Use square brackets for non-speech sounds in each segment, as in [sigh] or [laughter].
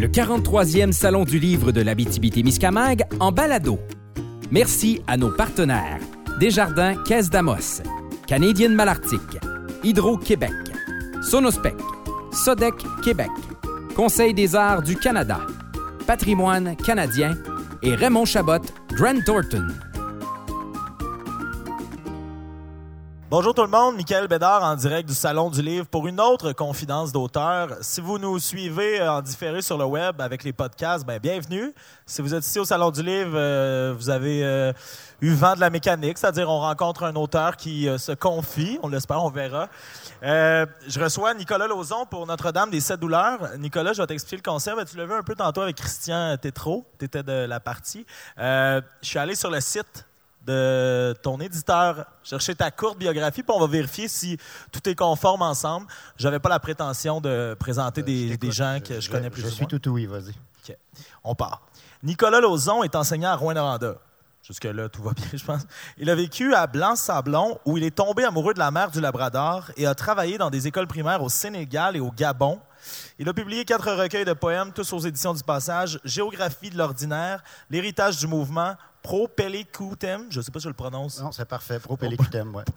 le 43e Salon du livre de l'Abitibi-Témiscamingue en balado. Merci à nos partenaires Desjardins Caisse d'Amos, Canadienne Malartic, Hydro-Québec, Sonospec, Sodec Québec, Conseil des arts du Canada, Patrimoine canadien et Raymond Chabot, Grant Thornton. Bonjour tout le monde, Michael Bédard en direct du Salon du Livre pour une autre confidence d'auteur. Si vous nous suivez euh, en différé sur le web avec les podcasts, ben bienvenue. Si vous êtes ici au Salon du Livre, euh, vous avez euh, eu vent de la mécanique, c'est-à-dire on rencontre un auteur qui se confie, on l'espère, on verra. je reçois Nicolas Lauzon pour Notre-Dame des Sept Douleurs. Nicolas, je vais t'expliquer le concept. Tu l'as vu un peu tantôt avec Christian Tétrault, tu étais de la partie. je suis allé sur le site de ton éditeur, chercher ta courte biographie, puis on va vérifier si tout est conforme ensemble. Je n'avais pas la prétention de présenter euh, des, gens que je, connais plus Je suis tout oui, vas-y. On part. Nicolas Lauzon est enseignant à Rouen-Noranda. Jusque-là, tout va bien, je pense. Il a vécu à Blanc-Sablon, où il est tombé amoureux de la mer du Labrador et a travaillé dans des écoles primaires au Sénégal et au Gabon. Il a publié quatre recueils de poèmes, tous aux éditions du Passage, Géographie de l'ordinaire, L'héritage du mouvement, Pro je ne sais pas si je le prononce. Non, c'est parfait, Pro oui.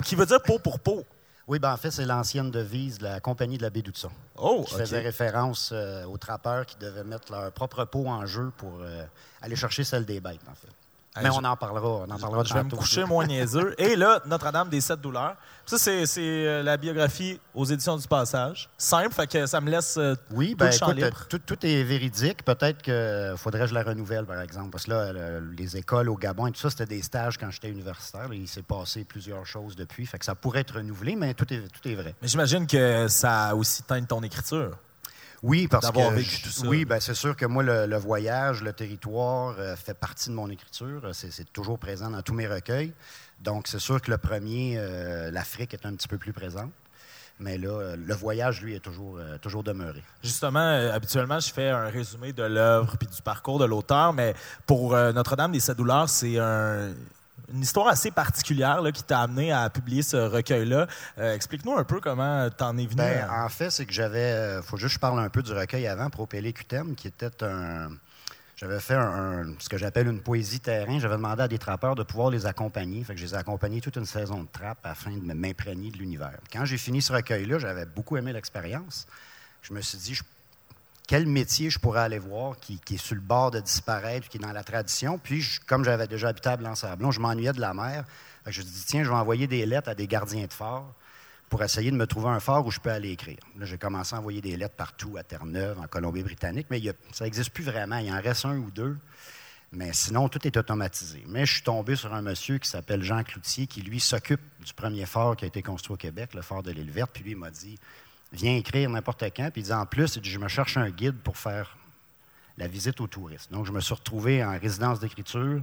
Qui veut dire peau pour peau. Oui, ben en fait, c'est l'ancienne devise de la compagnie de la baie d'Outson. Oh, Je faisais référence euh, aux trappeurs qui devaient mettre leur propre peau en jeu pour euh, aller chercher celle des bêtes, en fait. Mais on en parlera, on en parlera Je vais me coucher moins niaiseux. [laughs] Et là, Notre-Dame des Sept Douleurs. Ça, c'est, euh, la biographie aux éditions du Passage. Simple, fait que ça me laisse euh, oui, ben, tout, tout, est véridique. Peut-être qu'il faudrait que je la renouvelle, par exemple. Parce que là, les écoles au Gabon et tout ça, c'était des stages quand j'étais universitaire. il s'est passé plusieurs choses depuis. Fait que ça pourrait être renouvelé, mais tout est, tout est vrai. Mais j'imagine que ça a aussi teint ton écriture. Oui, parce que oui, ben c'est sûr que moi le, voyage, le territoire euh, fait partie de mon écriture. C'est toujours présent dans tous mes recueils. Donc c'est sûr que le premier, euh, l'Afrique est un petit peu plus présente. Mais là, euh, le voyage, lui, est toujours, toujours demeuré. Justement, habituellement, je fais un résumé de l'œuvre puis du parcours de l'auteur, mais pour Notre-Dame des Sept Douleurs, c'est un, une histoire assez particulière qui t'a amené à publier ce recueil-là. Euh, explique-nous un peu comment t'en es venu. Ben, en fait, c'est que j'avais. Euh, faut juste que je parle un peu du recueil avant, Propélé Cutem, qui était un. J'avais fait ce que j'appelle une poésie terrain. J'avais demandé à des trappeurs de pouvoir les accompagner. Fait que je les ai accompagnés toute une saison de trappe afin de m'imprégner de l'univers. Quand j'ai fini ce recueil-là, j'avais beaucoup aimé l'expérience. Je me suis dit, je quel métier je pourrais aller voir qui, est sur le bord de disparaître, qui est dans la tradition. Puis, comme j'avais déjà habité à Blanc-Sablon, je m'ennuyais de la mer. je me dit, tiens, je vais envoyer des lettres à des gardiens de phare pour essayer de me trouver un phare où je peux aller écrire. Là, j'ai commencé à envoyer des lettres partout, à Terre-Neuve, en Colombie-Britannique, mais ça n'existe plus vraiment. Il en reste un ou deux. Mais sinon, tout est automatisé. Mais je suis tombé sur un monsieur qui s'appelle Jean Cloutier, qui, lui, s'occupe du premier phare qui a été construit au Québec, le phare de l'île Verte. Puis lui, il m'a dit Viens écrire n'importe quand. Puis il dit en plus, je me cherche un guide pour faire la visite aux touristes. Donc, je me suis retrouvé en résidence d'écriture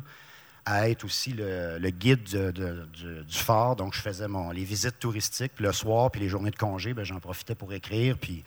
à être aussi le, guide du, fort. Donc, je faisais mon, les visites touristiques. Le soir, puis les journées de congé, ben, j'en profitais pour écrire. Puis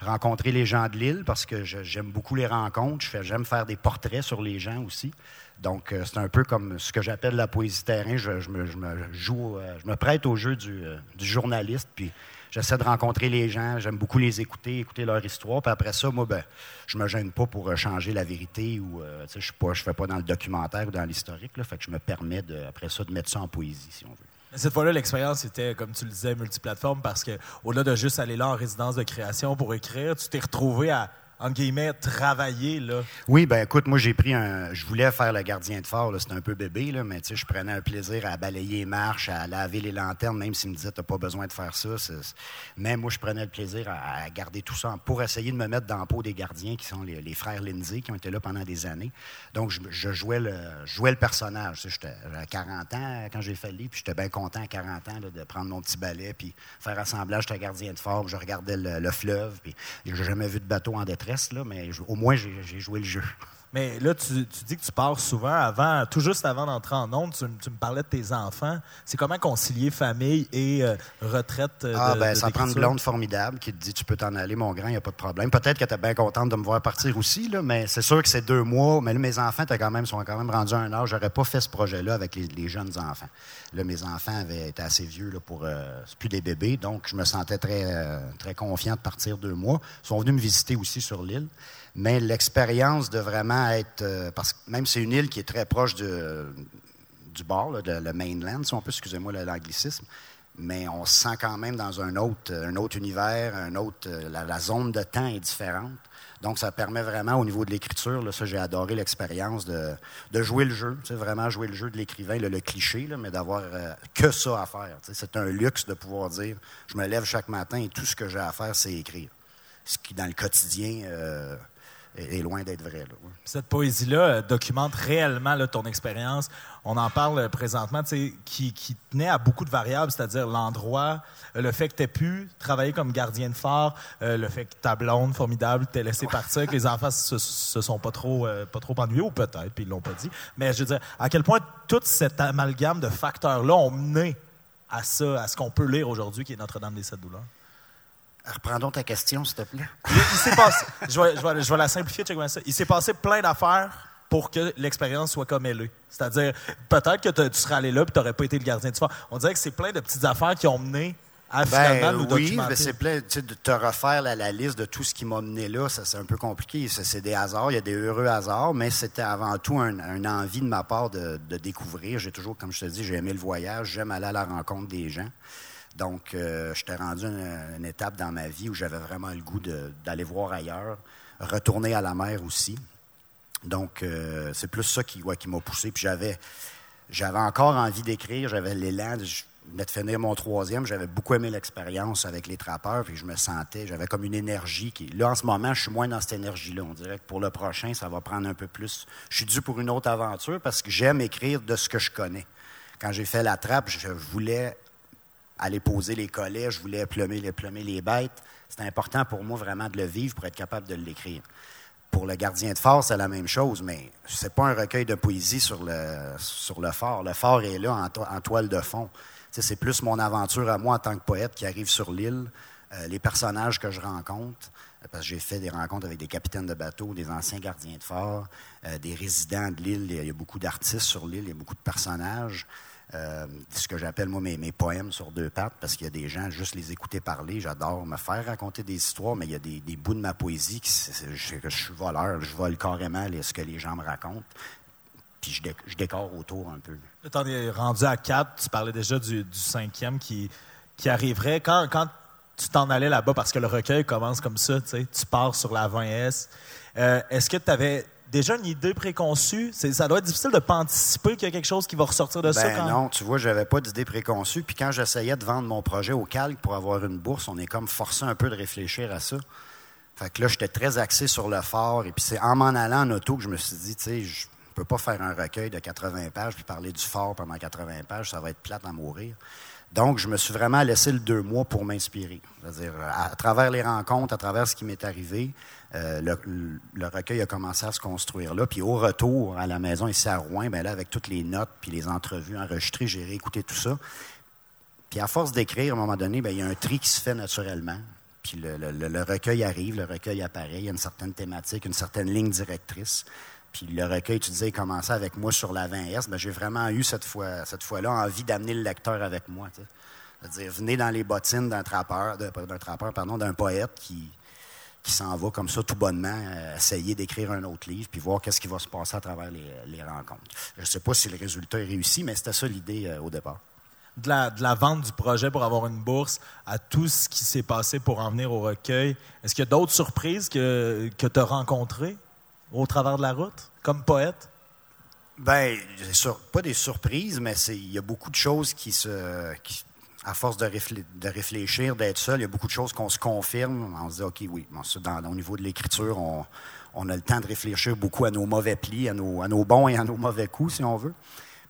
rencontrer les gens de l'île parce que j'aime beaucoup les rencontres. J'aime faire des portraits sur les gens aussi. Donc, euh, c'est un peu comme ce que j'appelle la poésie terrain. Je, euh, me prête au jeu du, euh, du journaliste. Puis J'essaie de rencontrer les gens, j'aime beaucoup les écouter, écouter leur histoire. Puis après ça, moi, ben, je me gêne pas pour euh, changer la vérité ou euh, je ne fais pas dans le documentaire ou dans l'historique. Fait que je me permets de, après ça de mettre ça en poésie, si on veut. Cette fois-là, l'expérience était, comme tu le disais, multiplateforme parce que au-delà de juste aller là en résidence de création pour écrire, tu t'es retrouvé à en guillemets, travailler, là? Oui, ben écoute, moi, j'ai pris un... Je voulais faire le gardien de phare, c'était un peu bébé, là, mais tu sais, je prenais un plaisir à balayer les marches, à laver les lanternes, même s'ils me disaient, t'as pas besoin de faire ça. Même moi, je prenais le plaisir à, garder tout ça pour essayer de me mettre dans le pot des gardiens, qui sont les, frères Lindsay, qui ont été là pendant des années. Donc, je, jouais, le, jouais le personnage. J'étais à 40 ans quand j'ai fait le livre, puis j'étais bien content à 40 ans de prendre mon petit balai, puis faire assemblage, j'étais gardien de phare, je regardais le, le fleuve, puis j'ai jamais vu de bateau en détresse mais au moins, j'ai joué le jeu. Mais là, tu, dis que tu pars souvent avant, tout juste avant d'entrer en onde, tu, me parlais de tes enfants. C'est comment concilier famille et euh, retraite euh, Ah, ben, ça prend une blonde formidable qui te dit Tu peux t'en aller, mon grand, il n'y a pas de problème. Peut-être que tu es bien contente de me voir partir aussi, là, mais c'est sûr que c'est deux mois. Mais là, mes enfants quand même, sont quand même rendus à un âge. J'aurais pas fait ce projet-là avec les, jeunes enfants. Là, mes enfants avaient été assez vieux là, pour. Euh, plus des bébés, donc je me sentais très, très confiant de partir deux mois. Ils sont venus me visiter aussi sur l'île. Mais l'expérience de vraiment être. euh, parce que même c'est une île qui est très proche de- du bord, le mainland, si on peut, excusez-moi l'anglicisme. Mais on se sent quand même dans un autre, un autre univers, un autre. euh, La, zone de temps est différente. Donc, ça permet vraiment, au niveau de l'écriture, là, ça, j'ai adoré l'expérience de, de jouer le jeu, vraiment jouer le jeu de l'écrivain, le, cliché, mais d'avoir euh, que ça à faire. C'est un luxe de pouvoir dire je me lève chaque matin et tout ce que j'ai à faire, c'est écrire. Ce qui, dans le quotidien, euh, est, loin d'être vrai. là. Cette poésie-là euh, documente réellement là, ton expérience. On en parle euh, présentement, qui, qui tenait à beaucoup de variables, c'est-à-dire l'endroit, euh, le fait que tu aies pu travailler comme gardien de phare, euh, le fait que ta blonde formidable t'ait laissé partir, que les enfants se, se sont pas trop, euh, pas trop ennuyés, ou peut-être, puis ils l'ont pas dit. Mais je veux dire, à quel point tout cet amalgame de facteurs-là ont mené à ça, à ce qu'on peut lire aujourd'hui, qui est Notre-Dame des Sept Douleurs? Reprends donc ta question, s'il te plaît. Il, il s'est passé, je vais, je vais- je vais la simplifier, ça. Il s'est passé plein d'affaires pour que l'expérience soit comme elle est. C'est-à-dire, peut-être que tu serais allé là et tu n'aurais pas été le gardien du phare. On dirait que c'est plein de petites affaires qui ont mené à finalement Ben, nous oui, mais c'est plein, de te refaire la, la liste de tout ce qui m'a mené là, ça c'est un peu compliqué. C'est des hasards, il y a des heureux hasards, mais c'était avant tout un, un envie de ma part de, de découvrir. J'ai toujours, comme je te dis, j'ai aimé le voyage, j'aime aller à la rencontre des gens. Donc, euh, j'étais rendu à une, étape dans ma vie où j'avais vraiment le goût d'aller voir ailleurs, retourner à la mer aussi. Donc, euh, c'est plus ça qui m'a poussé. Puis j'avais, j'avais encore envie d'écrire, j'avais l'élan. Je venais de finir mon troisième, j'avais beaucoup aimé l'expérience avec les trappeurs, puis je me sentais, j'avais comme une énergie qui. Là, en ce moment, je suis moins dans cette énergie-là. On dirait que pour le prochain, ça va prendre un peu plus. Je suis dû pour une autre aventure parce que j'aime écrire de ce que je connais. Quand j'ai fait la trappe, je voulais aller poser les collets, je voulais plumer les, plumer les bêtes. C'était important pour moi vraiment de le vivre pour être capable de l'écrire. Pour le gardien de phare, c'est la même chose, mais c'est pas un recueil de poésie sur le, sur le phare. Le phare est là en, to- en toile de fond. C'est plus mon aventure à moi en tant que poète qui arrive sur l'île, euh, les personnages que je rencontre, euh, parce que j'ai fait des rencontres avec des capitaines de bateaux, des anciens gardiens de phare, euh, des résidents de l'île. Il y a beaucoup d'artistes sur l'île, il y a beaucoup de personnages. Euh, ce que j'appelle, moi, mes, mes poèmes sur deux pattes, parce qu'il y a des gens, juste les écouter parler, j'adore me faire raconter des histoires, mais il y a des, bouts de ma poésie c'est- je, je suis voleur, je vole carrément les- ce que les gens me racontent, puis je, dé- décore autour un peu. Là, es rendu à quatre. Tu parlais déjà du, cinquième qui, arriverait. Quand, tu t'en allais là-bas, parce que le recueil commence comme ça, tu pars sur la 20S, euh, est-ce que tu avais déjà une idée préconçue? Ça doit être difficile de ne pas anticiper qu'il y a quelque chose qui va ressortir de ça Ben quand non, tu vois, j'avais pas d'idée préconçue. Puis quand j'essayais de vendre mon projet au calque pour avoir une bourse, on est comme forcé un peu de réfléchir à ça. Fait que là, j'étais très axé sur le fort. Et puis c'est en m'en allant en auto que je me suis dit, tu sais, je peux pas faire un recueil de 80 pages puis parler du fort pendant 80 pages, ça va être plate à mourir. Donc, je me suis vraiment laissé le deux mois pour m'inspirer. C'est-à-dire, à, travers les rencontres, à travers ce qui m'est arrivé, euh, le, recueil a commencé à se construire là. Puis au retour à la maison ici à Rouen, ben avec toutes les notes puis les entrevues enregistrées, j'ai réécouté tout ça. Puis à force d'écrire, à un moment donné, ben, il y a un tri qui se fait naturellement. Puis le recueil arrive, le recueil apparaît, il y a une certaine thématique, une certaine ligne directrice. Puis le recueil, tu disais, il commençait avec moi sur la 20S. Ben, j'ai vraiment eu cette fois, cette fois-là envie d'amener le lecteur avec moi. C'est-à-dire, venez dans les bottines d'un trappeur, d'un trappeur, pardon, d'un poète qui, qui s'en va comme ça tout bonnement, euh, essayer d'écrire un autre livre, puis voir qu'est-ce qui va se passer à travers les, les rencontres. Je ne sais pas si le résultat est réussi, mais c'était ça l'idée euh, au départ. de la, de la vente du projet pour avoir une bourse à tout ce qui s'est passé pour en venir au recueil, est-ce qu'il y a d'autres surprises que, que tu as rencontrées? Au travers de la route, comme poète? Sûr, pas des surprises, mais il y a beaucoup de choses qui se. à force de, réflé- de réfléchir, d'être seul, il y a beaucoup de choses qu'on se confirme. On se dit, OK, oui, dans- au niveau de l'écriture, on, on a le temps de réfléchir beaucoup à nos mauvais plis, à nos, à nos bons et à nos mauvais coups, si on veut.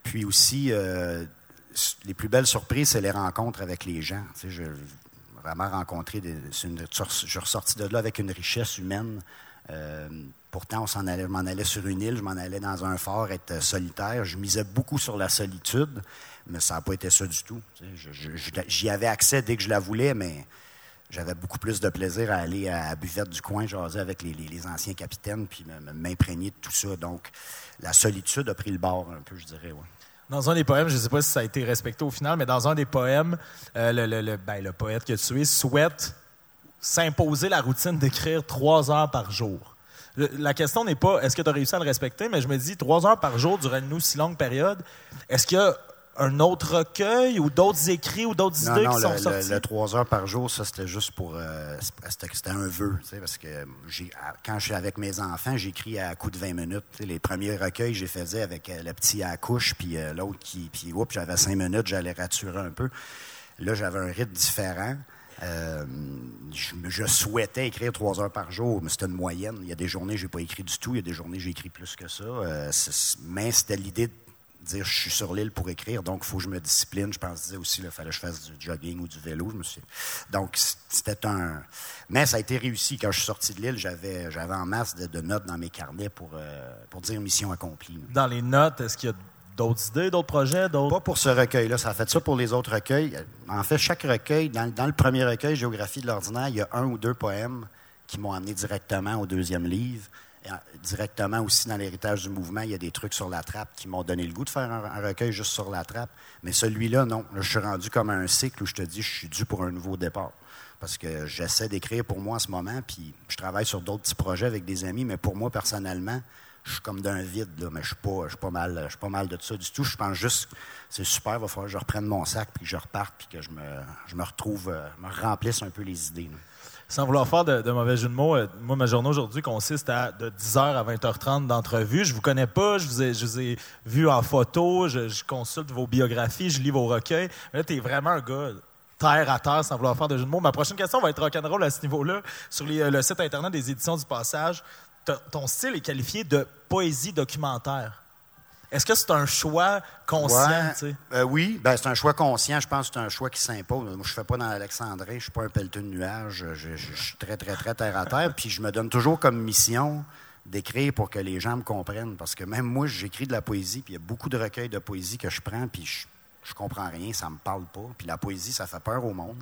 Puis aussi, euh, les plus belles surprises, c'est les rencontres avec les gens. J'ai vraiment rencontré, une- je suis ressorti de là avec une richesse humaine. Euh, pourtant, je m'en allais sur une île, je m'en allais dans un fort être euh, solitaire. Je misais beaucoup sur la solitude, mais ça n'a pas été ça du tout. J'y avais accès dès que je la voulais, mais j'avais beaucoup plus de plaisir à aller à la buvette du coin, jaser avec les, anciens capitaines, puis m'imprégner de tout ça. Donc, la solitude a pris le bord un peu, je dirais. Dans un des poèmes, je ne sais pas si ça a été respecté au final, mais dans un des poèmes, euh, le- ben, le poète que tu es souhaite s'imposer la routine d'écrire trois heures par jour. La question n'est pas est-ce que tu as réussi à le respecter, mais je me dis trois heures par jour durant une aussi longue période, est-ce qu'il y a un autre recueil ou d'autres écrits ou d'autres idées qui sont sortis? Le, le, trois heures par jour, ça, c'était juste pour. Euh, c'était un vœu, tu sais, parce que quand je suis avec mes enfants, j'écris à coup de 20 minutes. les premiers recueils, j'ai faisais avec euh, le petit à la couche, puis euh, l'autre qui. Puis, oups, j'avais cinq minutes, j'allais raturer un peu. Là, j'avais un rythme différent. Je, je, souhaitais écrire trois heures par jour, mais c'était une moyenne. Il y a des journées, j'ai pas écrit du tout. Il y a des journées, j'ai écrit plus que ça. mais c'était l'idée dire je suis sur l'île pour écrire, donc il faut que je me discipline. Je pense aussi, il fallait que je fasse du jogging ou du vélo. Je. Donc, c'était un. Mais ça a été réussi. Quand je suis sorti de l'île, j'avais, j'avais en masse de, notes dans mes carnets pour, euh, pour dire mission accomplie. Dans les notes, est-ce qu'il y a d'autres idées, d'autres projets? D'autres... Pas pour ce recueil-là. Ça a fait ça pour les autres recueils. En fait, chaque recueil, dans, dans le premier recueil, Géographie de l'ordinaire, il y a un ou deux poèmes qui m'ont amené directement au deuxième livre directement aussi dans l'héritage du mouvement, il y a des trucs sur la trappe qui m'ont donné le goût de faire un, recueil juste sur la trappe. Mais celui-là, non. je suis rendu comme un cycle où je te dis, je suis dû pour un nouveau départ. Parce que j'essaie d'écrire pour moi en ce moment, puis je travaille sur d'autres petits projets avec des amis, mais pour moi, personnellement, je suis comme d'un vide, là, mais je suis pas, suis pas mal, je pas mal de ça du tout. Je pense juste, c'est super, il va falloir que je reprenne mon sac, puis que je reparte, puis que je me, je me retrouve, euh, me remplisse un peu les idées. Sans vouloir faire de, mauvais jeu de mots, euh, moi, ma journée aujourd'hui consiste à de 10h à 20h30 d'entrevue. Je vous connais pas, je vous ai, vu en photo, je, consulte vos biographies, je lis vos recueils. là, tu es vraiment un gars terre à terre, sans vouloir faire de jeu de mots. Ma prochaine question va être rock'n'roll à ce niveau-là. Sur euh, le site Internet des éditions du Passage, ton style est qualifié de poésie documentaire. Est-ce que c'est un choix conscient? Euh, oui, ben, c'est un choix conscient. Je pense que c'est un choix qui s'impose. Moi, je ne fais pas dans l'Alexandrie, je ne suis pas un pelleton de nuages. Je, suis très, très, très terre à terre. Puis je me donne toujours comme mission d'écrire pour que les gens me comprennent. Parce que même moi, j'écris de la poésie, puis il y a beaucoup de recueils de poésie que je prends, puis je, je comprends rien, ça ne me parle pas. Puis la poésie, ça fait peur au monde.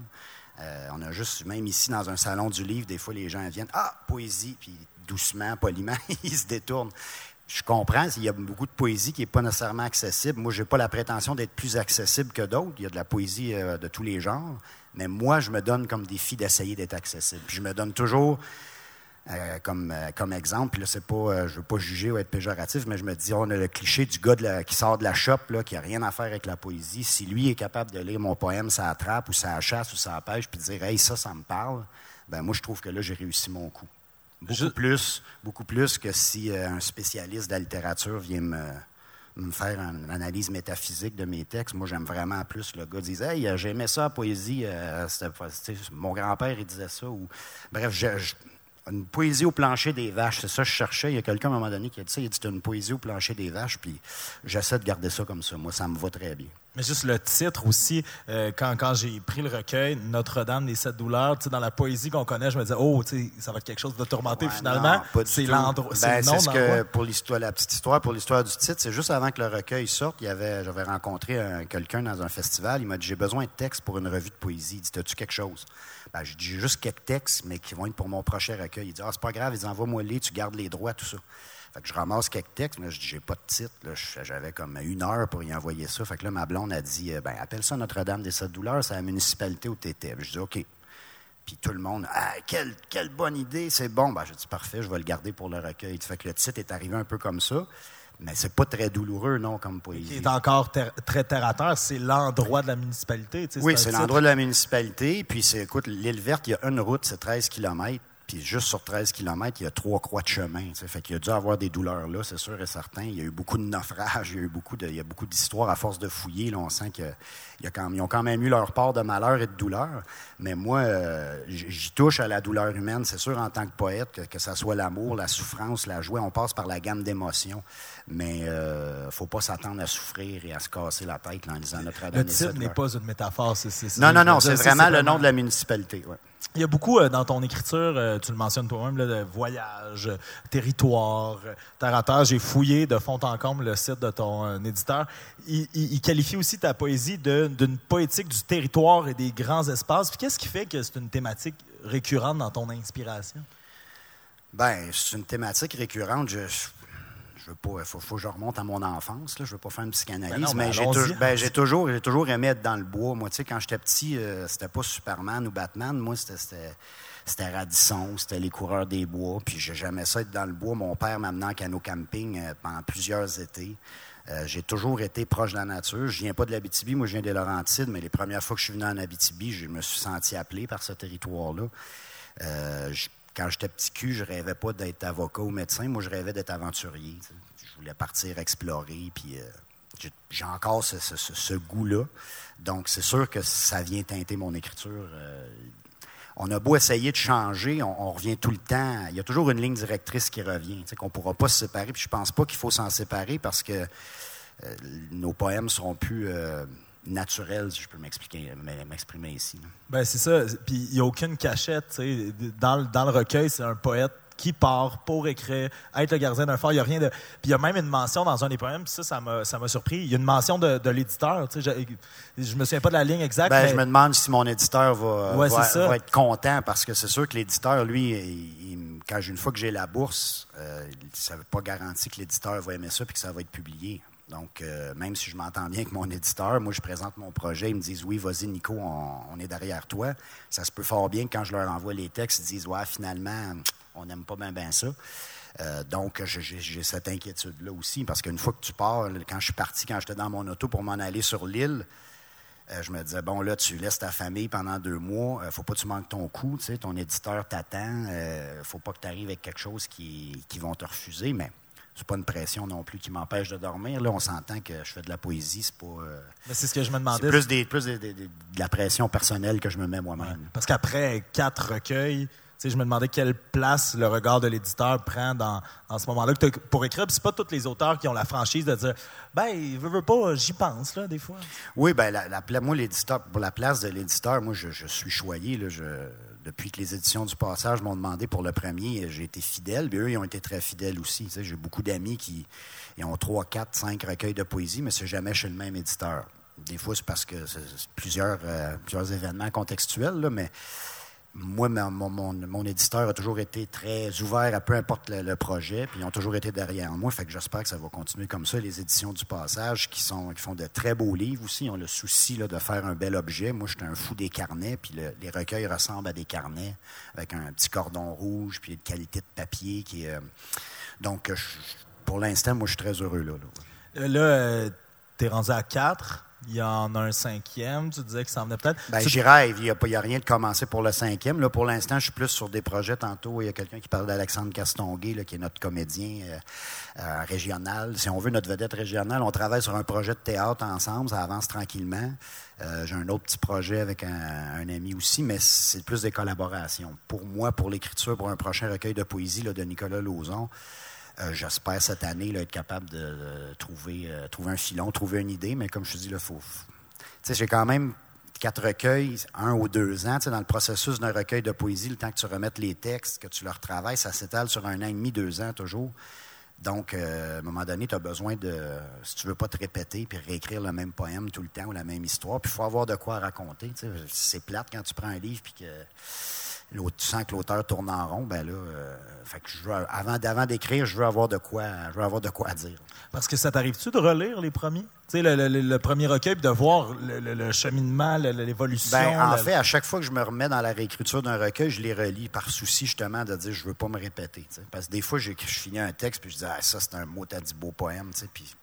Euh, on a juste, même ici, dans un salon du livre, des fois, les gens viennent Ah, poésie, puis doucement, poliment, [laughs] ils se détournent je comprends, il y a beaucoup de poésie qui n'est pas nécessairement accessible. Moi, je n'ai pas la prétention d'être plus accessible que d'autres. Il y a de la poésie euh, de tous les genres. Mais moi, je me donne comme défi d'essayer d'être accessible. Je me donne toujours euh, comme, euh, comme exemple, là, c'est pas, je ne veux pas juger ou être péjoratif, mais je me dis, on a le cliché du gars qui sort de la shop, là, qui n'a rien à faire avec la poésie. Si lui est capable de lire mon poème, ça attrape ou ça chasse ou ça pêche, puis dire, hey, ça, ça me parle, ben moi, je trouve que là, j'ai réussi mon coup. Beaucoup, plus, beaucoup plus que si euh, un spécialiste de la littérature vient me, faire une analyse métaphysique de mes textes. Moi, j'aime vraiment plus le gars disait Hey, j'aimais ça, la poésie. Euh, mon grand-père, il disait ça. Ou, bref, une poésie au plancher des vaches, c'est ça que je cherchais. Il y a quelqu'un à un moment donné qui a dit ça. Il dit une poésie au plancher des vaches, puis j'essaie de garder ça comme ça. Moi, ça me va très bien. Mais juste le titre aussi, euh, quand, quand j'ai pris le recueil Notre-Dame des sept douleurs, dans la poésie qu'on connaît, je me disais, oh, ça va être quelque chose de tourmenté. Finalement, c'est l'endroit. Ben, c'est ce que, pour l'histoire, la petite histoire, pour l'histoire du titre, c'est juste avant que le recueil sorte, il y avait, j'avais rencontré quelqu'un dans un festival. Il m'a dit, j'ai besoin de textes pour une revue de poésie. Il dit, as-tu quelque chose? Ben, j'ai dit, j'ai juste quelques textes, mais qui vont être pour mon prochain recueil. Il dit, ah, c'est pas grave, il dit, envoie-moi les, tu gardes les droits, tout ça. Fait que je ramasse quelques textes, mais je dis, j'ai pas de titre. J'avais comme une heure pour y envoyer ça. Fait que là, ma blonde a dit, euh, ben, appelle ça Notre-Dame des Sept Douleurs, c'est la municipalité où tu étais. Je dis, OK. Puis tout le monde, ah, quelle, quelle bonne idée, c'est bon. Ben, je dis, parfait, je vais le garder pour le recueil. Fait que le titre est arrivé un peu comme ça. Mais c'est pas très douloureux, non, comme poésie. Il est encore très terre à terre. C'est l'endroit de la municipalité. Oui, c'est l'endroit de la municipalité. Puis, c'est, écoute, l'île verte, il y a une route, c'est 13 km. Puis juste sur 13 km, il y a trois croix de chemin. Ça Fait qu'il a dû avoir des douleurs là, c'est sûr et certain. Il y a eu beaucoup de naufrages, il y a eu beaucoup de, il y a beaucoup d'histoires à force de fouiller. Là, on sent qu'ils ont quand même eu leur part de malheur et de douleur. Mais moi, euh, j'y touche à la douleur humaine, c'est sûr, en tant que poète, que, que ça soit l'amour, la souffrance, la joie, on passe par la gamme d'émotions. Mais euh, faut pas s'attendre à souffrir et à se casser la tête en lisant Notre-Dame. Le titre n'est pas une métaphore. c'est non, non, non, c'est vraiment le nom de la municipalité. Ouais. Il y a beaucoup euh, dans ton écriture, euh, tu le mentionnes toi-même, de voyage, territoire, terre. J'ai fouillé de fond en comble le site de ton éditeur. Il, qualifie aussi ta poésie d'une poétique du territoire et des grands espaces. qu'est-ce qui fait que c'est une thématique récurrente dans ton inspiration? Ben, c'est une thématique récurrente. Je, je veux pas, faut, faut, que je remonte à mon enfance. Là. Je veux pas faire une psychanalyse, ben mais, ben, j'ai toujours, toujours aimé être dans le bois. Moi, tu sais, quand j'étais petit, euh, c'était pas Superman ou Batman. Moi, c'était c'était Radisson, c'était les coureurs des bois. Puis j'ai jamais ça être dans le bois. Mon père m'a amené en canot camping euh, pendant plusieurs étés. Euh, j'ai toujours été proche de la nature. Je viens pas de l'Abitibi, moi je viens des Laurentides, mais les premières fois que je suis venu en Abitibi, je me suis senti appelé par ce territoire-là. Euh, quand j'étais petit cul, je rêvais pas d'être avocat ou médecin. Moi, je rêvais d'être aventurier. Je voulais partir explorer, puis j'ai encore ce, goût-là. Donc, c'est sûr que ça vient teinter mon écriture on a beau essayer de changer, on, revient tout le temps. Il y a toujours une ligne directrice qui revient, qu'on ne pourra pas se séparer. Puis je pense pas qu'il faut s'en séparer parce que euh, nos poèmes seront plus naturels, si je peux m'expliquer, m'exprimer ici. Ben c'est ça. Puis il n'y a aucune cachette. Dans, dans le recueil, c'est un poète qui part pour écrire, être le gardien d'un fort. Il y a rien de. Puis il y a même une mention dans un des poèmes, puis ça, ça m'a, ça m'a surpris. Il y a une mention de, de l'éditeur. Tu sais, je, je me souviens pas de la ligne exacte. Ben, Je me demande si mon éditeur va, va, être content parce que c'est sûr que l'éditeur, lui, quand une fois que j'ai la bourse, euh, ça ne veut pas garantir que l'éditeur va aimer ça puis que ça va être publié. Donc, euh, même si je m'entends bien avec mon éditeur, moi, je présente mon projet, ils me disent Oui, vas-y, Nico, on, est derrière toi. Ça se peut fort bien que quand je leur envoie les textes, ils disent Ouais, finalement, on n'aime pas bien ça. Euh, donc, j'ai cette inquiétude-là aussi, parce qu'une fois que tu pars, quand je suis parti, quand j'étais dans mon auto pour m'en aller sur l'île, euh, je me disais, bon, là, tu laisses ta famille pendant deux mois, ne faut pas que tu manques ton coup, tu sais, ton éditeur t'attend, faut pas que tu arrives avec quelque chose qui, qui vont te refuser, mais c'est pas une pression non plus qui m'empêche de dormir. Là, on s'entend que je fais de la poésie, c'est pas. Euh, mais c'est ce que je me demandais. C'est plus, des, plus de la pression personnelle que je me mets moi-même. Parce qu'après quatre recueils, je me demandais quelle place le regard de l'éditeur prend dans, ce moment-là. Pour écrire, c'est pas tous les auteurs qui ont la franchise de dire ben, il veut, veut pas, j'y pense, là, des fois. Oui, ben, la, moi, l'éditeur, pour la place de l'éditeur, moi, je, suis choyé, là, je depuis que les éditions du Passage m'ont demandé pour le premier, j'ai été fidèle. Eux, ils ont été très fidèles aussi. j'ai beaucoup d'amis qui ont trois, quatre, cinq recueils de poésie, mais c'est jamais chez le même éditeur. Des fois, c'est parce que c'est plusieurs, euh, plusieurs événements contextuels, là, mais moi, mon, éditeur a toujours été très ouvert à peu importe le, projet, puis ils ont toujours été derrière moi. Fait que j'espère que ça va continuer comme ça. Les éditions du Passage, qui, sont, qui font de très beaux livres aussi, ils ont le souci de faire un bel objet. Moi, je suis un fou des carnets, puis les recueils ressemblent à des carnets avec un petit cordon rouge, puis une qualité de papier qui est. Euh, donc, pour l'instant, moi, je suis très heureux là. Là, là euh, tu es rendu à quatre. Il y en a un cinquième, tu disais que ça en venait peut-être. Ben, j'y rêve. Il n'y a, rien de commencé pour le cinquième. Là, pour l'instant, je suis plus sur des projets. Tantôt, il y a quelqu'un qui parle d'Alexandre Castonguay, là, qui est notre comédien euh, euh, régional. Si on veut notre vedette régionale, on travaille sur un projet de théâtre ensemble. Ça avance tranquillement. Euh, j'ai un autre petit projet avec un, ami aussi, mais c'est plus des collaborations. Pour moi, pour l'écriture, pour un prochain recueil de poésie de Nicolas Lauzon, euh, j'espère cette année être capable de, trouver, euh, trouver un filon, trouver une idée, mais comme je te dis, il faut. j'ai quand même quatre recueils, un ou deux ans. dans le processus d'un recueil de poésie, le temps que tu remettes les textes, que tu leur travailles, ça s'étale sur un an et demi, deux ans toujours. Donc, euh, à un moment donné, tu as besoin de, si tu veux pas te répéter puis réécrire le même poème tout le temps ou la même histoire, puis il faut avoir de quoi raconter. C'est plate quand tu prends un livre puis que tu sens que l'auteur tourne en rond, ben là, euh, fait que je veux, avant, d'écrire, je veux avoir de quoi, je veux avoir de quoi dire. Parce que ça t'arrive-tu de relire les premiers? Tu sais, le, premier recueil, de voir le, cheminement, l'évolution. Ben, en fait, à chaque fois que je me remets dans la réécriture d'un recueil, je les relis par souci justement de dire je veux pas me répéter. Parce que des fois, je, je finis un texte puis je dis ah, ça c'est un mot à dit beau poème, puis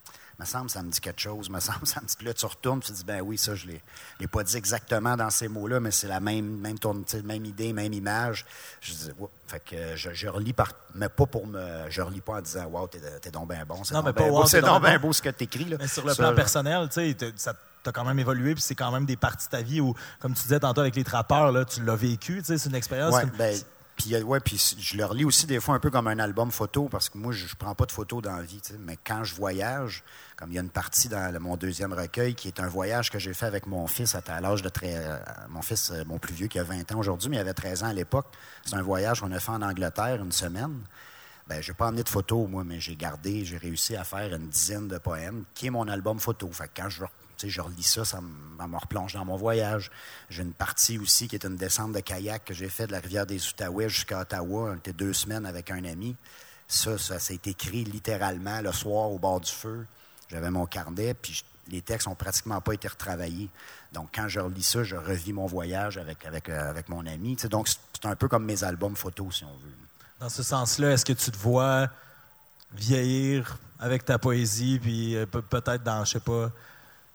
me semble ça me dit quelque chose, me semble [laughs] ça me dit. là, tu retournes, tu dis, ben oui, ça, je ne l'ai pas dit exactement dans ces mots-là, mais c'est la même, même, tourne, même idée, même image. Je dis, fait que je, relis, par, mais pas pour me. Je relis pas en disant, wow, t'es, es donc bien bon. C'est non, mais pas wow, C'est donc bien beau ce que tu écris. Mais sur le plan personnel, tu sais, ça tu as quand même évolué, puis c'est quand même des parties de ta vie où, comme tu disais tantôt avec les trappeurs, là, tu l'as vécu, c'est une expérience. Ouais, ben, puis, ouais, puis je le relis aussi des fois un peu comme un album photo, parce que moi, je, ne prends pas de photos dans la vie, mais quand je voyage, comme il y a une partie dans mon deuxième recueil qui est un voyage que j'ai fait avec mon fils à, l'âge de très. Euh, mon fils, euh, mon plus vieux, qui a 20 ans aujourd'hui, mais il avait 13 ans à l'époque. C'est un voyage qu'on a fait en Angleterre une semaine. Ben, j'ai pas emmené de photos, moi, mais j'ai gardé, j'ai réussi à faire une dizaine de poèmes, qui est mon album photo. Fait que quand je je relis ça, ça me replonge dans mon voyage. J'ai une partie aussi qui est une descente de kayak que j'ai fait de la rivière des Outaouais jusqu'à Ottawa. On deux semaines avec un ami. Ça, ça s'est écrit littéralement le soir au bord du feu. J'avais mon carnet, puis les textes n'ont pratiquement pas été retravaillés. Donc, quand je relis ça, je revis mon voyage avec, euh, mon ami. donc, c'est un peu comme mes albums photos, si on veut. Dans ce sens-là, est-ce que tu te vois vieillir avec ta poésie, puis euh, peut-être dans, je sais pas,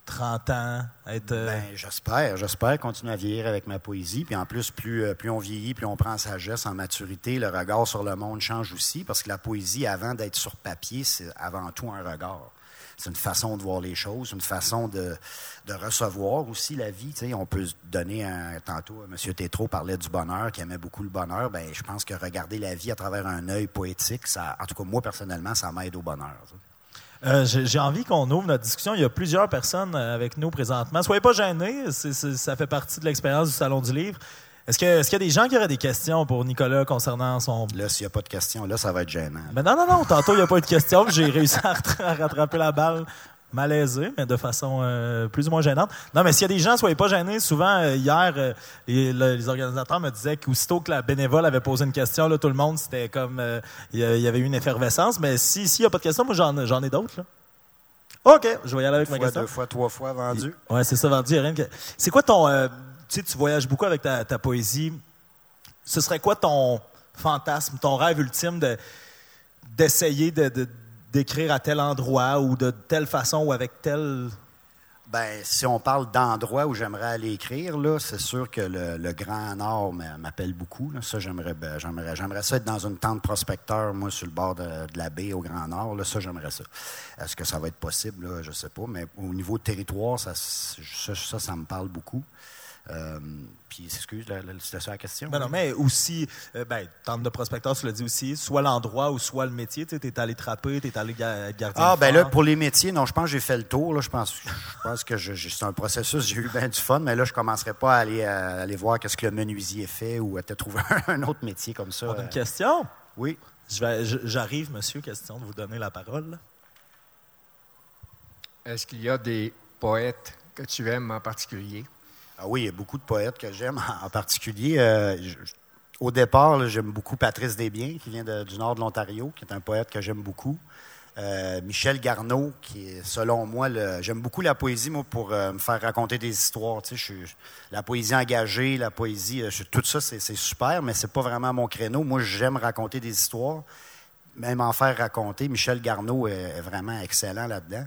30 ans, être... Euh, ben, j'espère, j'espère continuer à vieillir avec ma poésie. Puis en plus, plus, plus on vieillit, plus on prend en sagesse, en maturité, le regard sur le monde change aussi, parce que la poésie, avant d'être sur papier, c'est avant tout un regard c'est une façon de voir les choses, une façon de, recevoir aussi la vie. on peut donner un. Tantôt, M. Tétrault parlait du bonheur, qui aimait beaucoup le bonheur. Ben, je pense que regarder la vie à travers un œil poétique, ça, en tout cas, moi, personnellement, ça m'aide au bonheur. Euh, j'ai envie qu'on ouvre notre discussion. Il y a plusieurs personnes euh, avec nous présentement. Soyez pas gênés, ça fait partie de l'expérience du Salon du Livre. Est-ce qu'il y a des gens qui auraient des questions pour Nicolas concernant son. Là, s'il n'y a pas de questions, là, ça va être gênant. Mais non, non, non. Tantôt, il n'y a pas eu de questions. J'ai réussi [laughs] à, rattraper la balle malaisé, mais de façon euh, plus ou moins gênante. Non, mais s'il y a des gens, soyez pas gênés. Souvent, euh, hier, euh, les, organisateurs me disaient qu'aussitôt que la bénévole avait posé une question, là, tout le monde, c'était comme... Il y avait eu une effervescence. Mais s'il si n'y a pas de questions, moi, j'en ai d'autres. OK, je vais y aller avec ma question. Deux fois, trois fois vendu. Oui, c'est ça, vendu. C'est quoi ton... tu sais, tu voyages beaucoup avec ta, ta poésie ce serait quoi ton fantasme, ton rêve ultime de, d'essayer de, d'écrire à tel endroit ou de telle façon ou avec tel... Ben, si on parle d'endroits où j'aimerais aller écrire, là, c'est sûr que le, Grand Nord m'appelle beaucoup. Ça, j'aimerais, ben, j'aimerais, j'aimerais ça être dans une tente prospecteur, moi, sur le bord de, la baie au Grand Nord. Là, ça, j'aimerais ça. Est-ce que ça va être possible? Là? Je sais pas. Mais au niveau territoire, ça, ça, ça me parle beaucoup. Euh, puis, excuse, c'était ça la question? Ben non, mais aussi, euh, ben, tente de prospecteur, tu l'as dit aussi, soit l'endroit ou soit le métier. Tu es allé trapper, tu es allé gardien. Ah, ben là, pour les métiers, non, je pense que j'ai fait le tour. Là, je, pense, je pense que c'est un processus, j'ai eu bien du fun, mais là, je ne commencerai pas à aller, aller voir qu'est-ce que le menuisier fait ou à te trouver [laughs] un autre métier comme ça. On a une question? Oui. J'arrive, monsieur, question de vous donner la parole. Est-ce qu'il y a des poètes que tu aimes en particulier? Ah oui, il y a beaucoup de poètes que j'aime [laughs] en particulier. Euh, au départ, j'aime beaucoup Patrice Desbiens, qui vient du nord de l'Ontario, qui est un poète que j'aime beaucoup. Euh, Michel Garneau, qui est, selon moi, j'aime beaucoup la poésie, moi, pour euh, me faire raconter des histoires. Tu sais, la poésie engagée, la poésie, tout ça, c'est, super, mais c'est pas vraiment mon créneau. Moi, j'aime raconter des histoires, même en faire raconter. Michel Garneau est vraiment excellent là-dedans.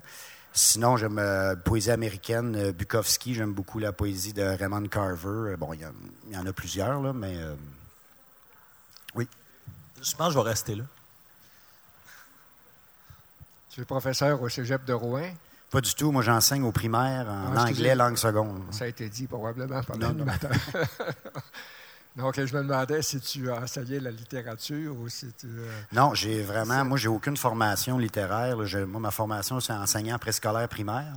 Sinon, j'aime la euh, poésie américaine, euh, Bukowski. J'aime beaucoup la poésie de Raymond Carver. Euh, bon, il y, en a plusieurs, là, mais oui. Je pense que je vais rester là. Tu es professeur au cégep de Rouen? Pas du tout. Moi, j'enseigne au primaire en ah, anglais, langue seconde. Ça a été dit probablement pendant le matin. Donc, je me demandais si tu as enseigné la littérature ou si tu. Euh, non, j'ai vraiment. Moi, j'ai aucune formation littéraire. moi, ma formation, c'est enseignant préscolaire primaire.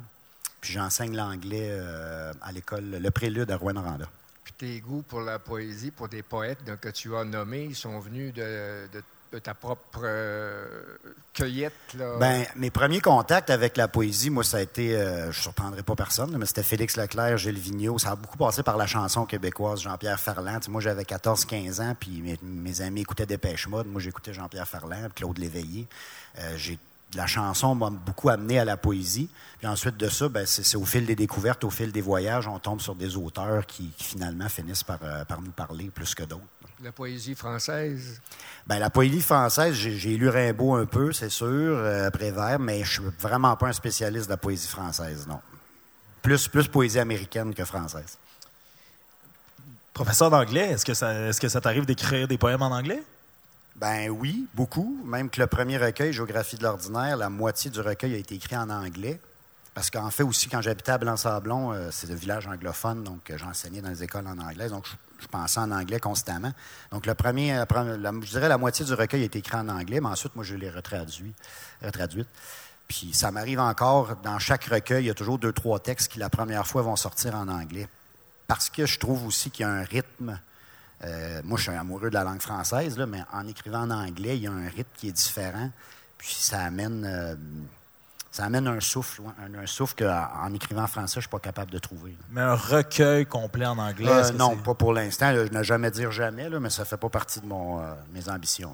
Puis j'enseigne l'anglais euh, à l'école, le prélude à Rouen-Noranda. Puis tes goûts pour la poésie, pour des poètes que tu as nommés, ils sont venus de, de de ta propre euh, cueillette? Ben, mes premiers contacts avec la poésie, moi, ça a été, euh, je ne surprendrai pas personne, mais c'était Félix Leclerc, Gilles Vigneault. Ça a beaucoup passé par la chanson québécoise Jean-Pierre Ferland. moi, j'avais 14-15 ans, puis mes, amis écoutaient Dépêche Mode. Moi, j'écoutais Jean-Pierre Ferland, Claude Léveillé. Euh, j'ai la chanson m'a beaucoup amené à la poésie. Puis ensuite de ça, ben, c'est au fil des découvertes, au fil des voyages, on tombe sur des auteurs qui, finalement finissent par, par nous parler plus que d'autres. La poésie française? Bien, la poésie française, j'ai lu Rimbaud un peu, c'est sûr, euh, Prévert, mais je suis vraiment pas un spécialiste de la poésie française, non. Plus, plus poésie américaine que française. Professeur d'anglais, est-ce que ça, est-ce que ça t'arrive d'écrire des poèmes en anglais? Ben oui, beaucoup. Même que le premier recueil, Géographie de l'ordinaire, la moitié du recueil a été écrit en anglais. Parce qu'en fait aussi, quand j'habitais à Blanc-Sablon, euh, c'est un village anglophone, donc euh, j'enseignais dans les écoles en anglais. Donc, je pensais en anglais constamment. Donc, le premier, je dirais la moitié du recueil a été écrit en anglais, mais ensuite, moi, je l'ai retraduit, retraduite. Puis, ça m'arrive encore, dans chaque recueil, il y a toujours deux, trois textes qui, la première fois, vont sortir en anglais. Parce que je trouve aussi qu'il y a un rythme. Euh, moi, je suis amoureux de la langue française, là, mais en écrivant en anglais, il y a un rythme qui est différent. Puis, ça amène. Euh, ça amène un souffle, un, souffle qu'en écrivant en français, je ne suis pas capable de trouver. Mais un recueil complet en anglais? Euh, non, pas pour l'instant. Je ne jamais dire jamais, là, mais ça ne fait pas partie de mon, mes ambitions.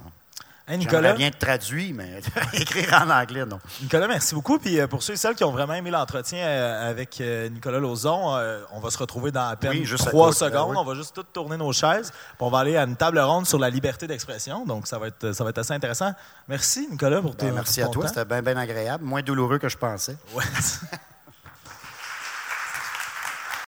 Hey, J'aimerais Nicolas, bien traduit, mais [laughs] écrire en anglais, non. Nicolas, merci beaucoup. Puis euh, pour ceux et celles qui ont vraiment aimé l'entretien euh, avec euh, Nicolas Lauzon, on va se retrouver dans à peine Oui, juste à trois côté, secondes. oui. On va juste tout tourner nos chaises. Puis on va aller à une table ronde sur la liberté d'expression. Donc, ça va être, ça va être assez intéressant. Merci, Nicolas, pour, Ben, ton- merci pour à toi, c'était bien, bien agréable. Moins douloureux que je pensais. Ouais. [laughs]